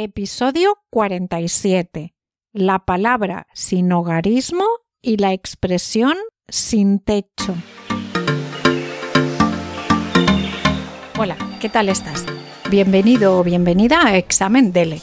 Episodio 47. La palabra sin hogarismo y la expresión sin techo. Hola, ¿qué tal estás? Bienvenido o bienvenida a Examen Dele,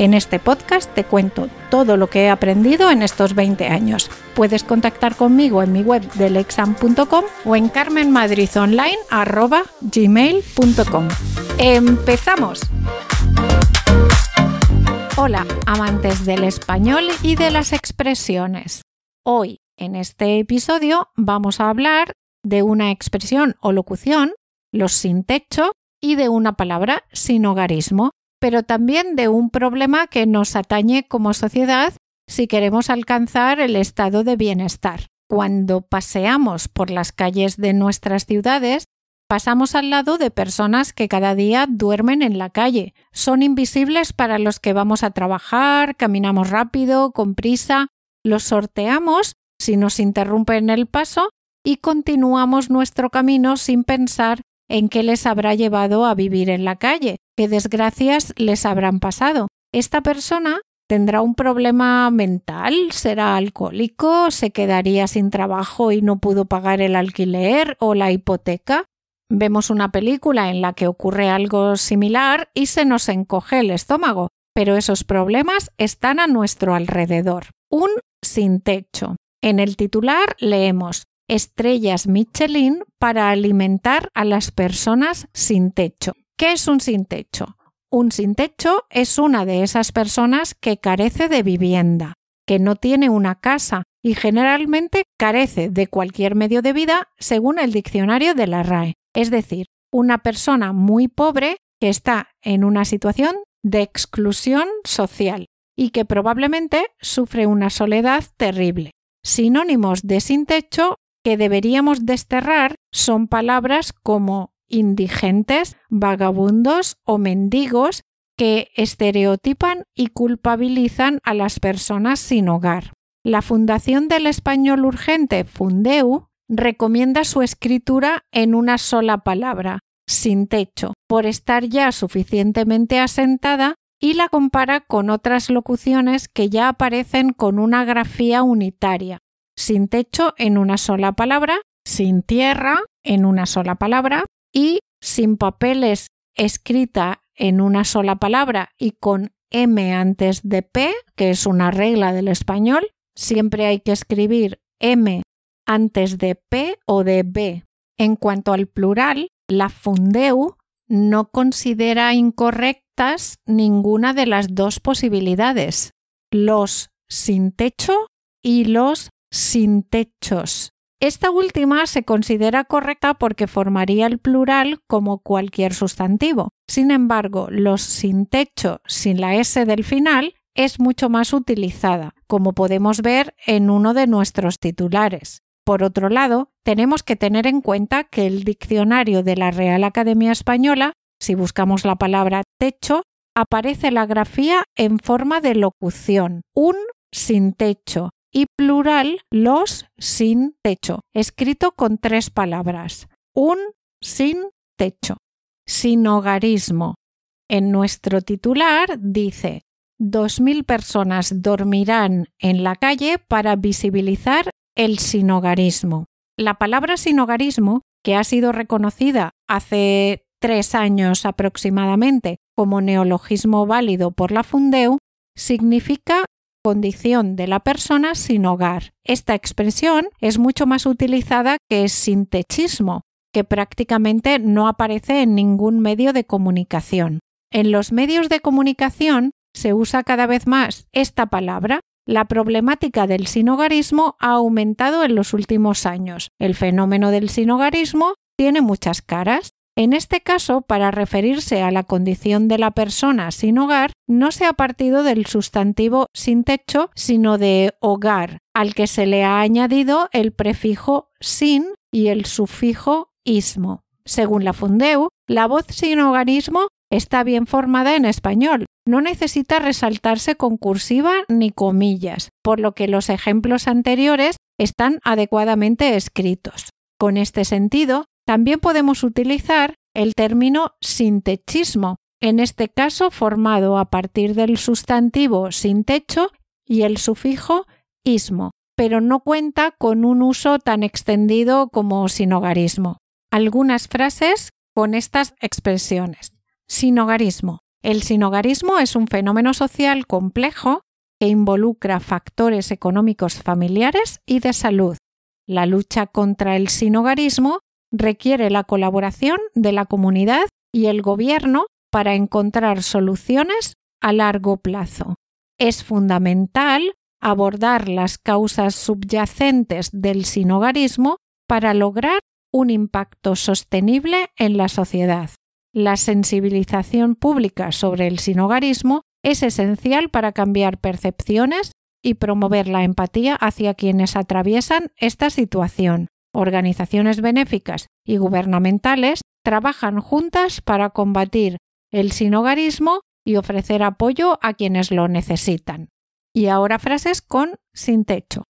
En este podcast te cuento todo lo que he aprendido en estos 20 años. Puedes contactar conmigo en mi web delexam.com o en carmenmadridonline.gmail.com. ¡Empezamos! Hola, amantes del español y de las expresiones. Hoy, en este episodio, vamos a hablar de una expresión o locución, los sin techo, y de una palabra sin hogarismo, pero también de un problema que nos atañe como sociedad si queremos alcanzar el estado de bienestar. Cuando paseamos por las calles de nuestras ciudades, Pasamos al lado de personas que cada día duermen en la calle. Son invisibles para los que vamos a trabajar, caminamos rápido, con prisa, los sorteamos si nos interrumpen el paso y continuamos nuestro camino sin pensar en qué les habrá llevado a vivir en la calle, qué desgracias les habrán pasado. Esta persona tendrá un problema mental, será alcohólico, se quedaría sin trabajo y no pudo pagar el alquiler o la hipoteca, Vemos una película en la que ocurre algo similar y se nos encoge el estómago, pero esos problemas están a nuestro alrededor. Un sin techo. En el titular leemos Estrellas Michelin para alimentar a las personas sin techo. ¿Qué es un sin techo? Un sin techo es una de esas personas que carece de vivienda, que no tiene una casa y generalmente carece de cualquier medio de vida según el diccionario de la RAE es decir, una persona muy pobre que está en una situación de exclusión social y que probablemente sufre una soledad terrible. Sinónimos de sin techo que deberíamos desterrar son palabras como indigentes, vagabundos o mendigos que estereotipan y culpabilizan a las personas sin hogar. La Fundación del Español Urgente, Fundeu, recomienda su escritura en una sola palabra, sin techo, por estar ya suficientemente asentada y la compara con otras locuciones que ya aparecen con una grafía unitaria, sin techo en una sola palabra, sin tierra en una sola palabra y sin papeles escrita en una sola palabra y con M antes de P, que es una regla del español, siempre hay que escribir M antes de P o de B. En cuanto al plural, la Fundeu no considera incorrectas ninguna de las dos posibilidades, los sin techo y los sin techos. Esta última se considera correcta porque formaría el plural como cualquier sustantivo. Sin embargo, los sin techo sin la S del final es mucho más utilizada, como podemos ver en uno de nuestros titulares. Por otro lado, tenemos que tener en cuenta que el diccionario de la Real Academia Española, si buscamos la palabra techo, aparece la grafía en forma de locución, un sin techo, y plural los sin techo, escrito con tres palabras, un sin techo. Sin hogarismo. En nuestro titular dice 2.000 personas dormirán en la calle para visibilizar el sinogarismo. La palabra sinogarismo, que ha sido reconocida hace tres años aproximadamente como neologismo válido por la Fundeu, significa condición de la persona sin hogar. Esta expresión es mucho más utilizada que sintechismo, que prácticamente no aparece en ningún medio de comunicación. En los medios de comunicación se usa cada vez más esta palabra la problemática del sinogarismo ha aumentado en los últimos años. El fenómeno del sinogarismo tiene muchas caras. En este caso, para referirse a la condición de la persona sin hogar, no se ha partido del sustantivo sin techo, sino de hogar, al que se le ha añadido el prefijo sin y el sufijo ismo. Según la Fundeu, la voz sin hogarismo está bien formada en español, no necesita resaltarse con cursiva ni comillas, por lo que los ejemplos anteriores están adecuadamente escritos. Con este sentido, también podemos utilizar el término sintechismo, en este caso formado a partir del sustantivo sin techo y el sufijo ismo, pero no cuenta con un uso tan extendido como sinogarismo. Algunas frases con estas expresiones. Sinogarismo. El sinogarismo es un fenómeno social complejo que involucra factores económicos familiares y de salud. La lucha contra el sinogarismo requiere la colaboración de la comunidad y el gobierno para encontrar soluciones a largo plazo. Es fundamental abordar las causas subyacentes del sinogarismo para lograr un impacto sostenible en la sociedad. La sensibilización pública sobre el sinogarismo es esencial para cambiar percepciones y promover la empatía hacia quienes atraviesan esta situación. Organizaciones benéficas y gubernamentales trabajan juntas para combatir el sinogarismo y ofrecer apoyo a quienes lo necesitan. Y ahora frases con sin techo.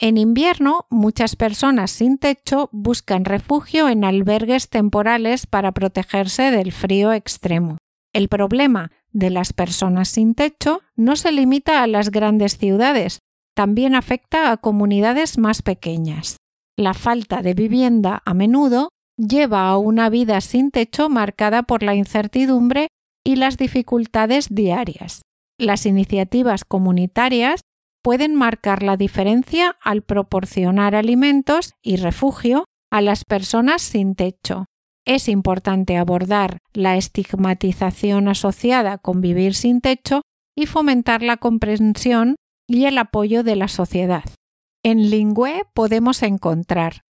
En invierno, muchas personas sin techo buscan refugio en albergues temporales para protegerse del frío extremo. El problema de las personas sin techo no se limita a las grandes ciudades, también afecta a comunidades más pequeñas. La falta de vivienda a menudo lleva a una vida sin techo marcada por la incertidumbre y las dificultades diarias. Las iniciativas comunitarias pueden marcar la diferencia al proporcionar alimentos y refugio a las personas sin techo. Es importante abordar la estigmatización asociada con vivir sin techo y fomentar la comprensión y el apoyo de la sociedad. En Lingüe podemos encontrar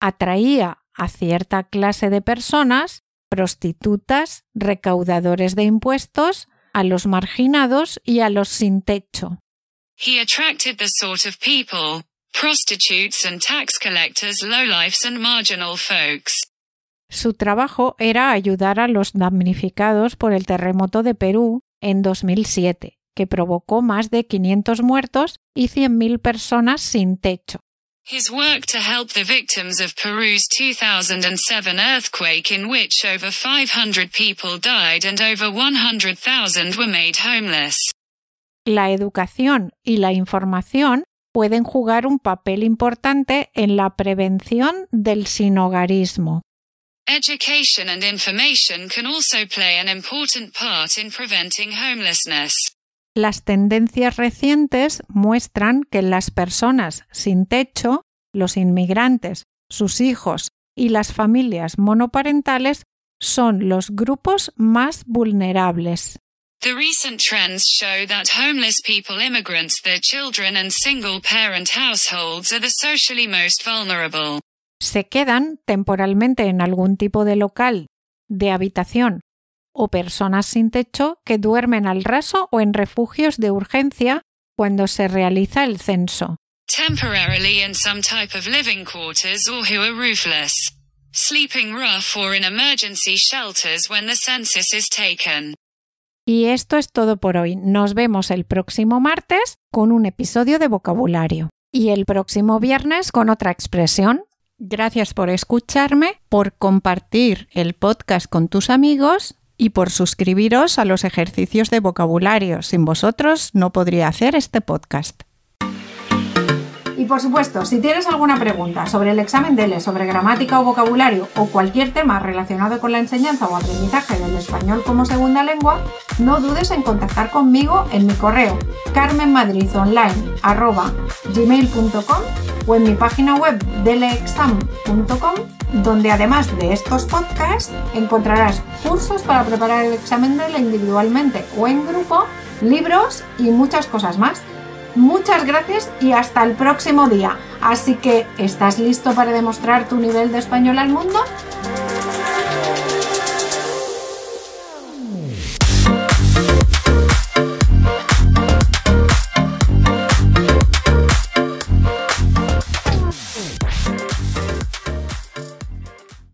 atraía a cierta clase de personas, prostitutas, recaudadores de impuestos, a los marginados y a los sin techo. He attracted the sort of people, prostitutes and tax collectors, lowlifes and marginal folks. Su trabajo era ayudar a los damnificados por el terremoto de Perú en 2007, que provocó más de 500 muertos y 100.000 personas sin techo. His work to help the victims of Peru's 2007 earthquake in which over 500 people died and over 100,000 were made homeless. La educación y la información pueden jugar un papel importante en la prevención del sinogarismo. Education and information can also play an important part in preventing homelessness. Las tendencias recientes muestran que las personas sin techo, los inmigrantes, sus hijos y las familias monoparentales son los grupos más vulnerables. The recent trends show that homeless people, immigrants, their children, and single parent households are the socially most vulnerable. Se quedan temporalmente en algún tipo de local de habitación o personas sin techo que duermen al raso o en refugios de urgencia cuando se realiza el censo. Temporarily in some type of living quarters or who are roofless. Sleeping rough or in emergency shelters when the census is taken. Y esto es todo por hoy. Nos vemos el próximo martes con un episodio de vocabulario. Y el próximo viernes con otra expresión. Gracias por escucharme, por compartir el podcast con tus amigos y por suscribiros a los ejercicios de vocabulario. Sin vosotros no podría hacer este podcast. Y por supuesto, si tienes alguna pregunta sobre el examen DELE, sobre gramática o vocabulario o cualquier tema relacionado con la enseñanza o aprendizaje del español como segunda lengua, no dudes en contactar conmigo en mi correo carmenmadridonline.gmail.com o en mi página web deleexam.com donde además de estos podcasts encontrarás cursos para preparar el examen DELE individualmente o en grupo, libros y muchas cosas más. Muchas gracias y hasta el próximo día. Así que, ¿estás listo para demostrar tu nivel de español al mundo?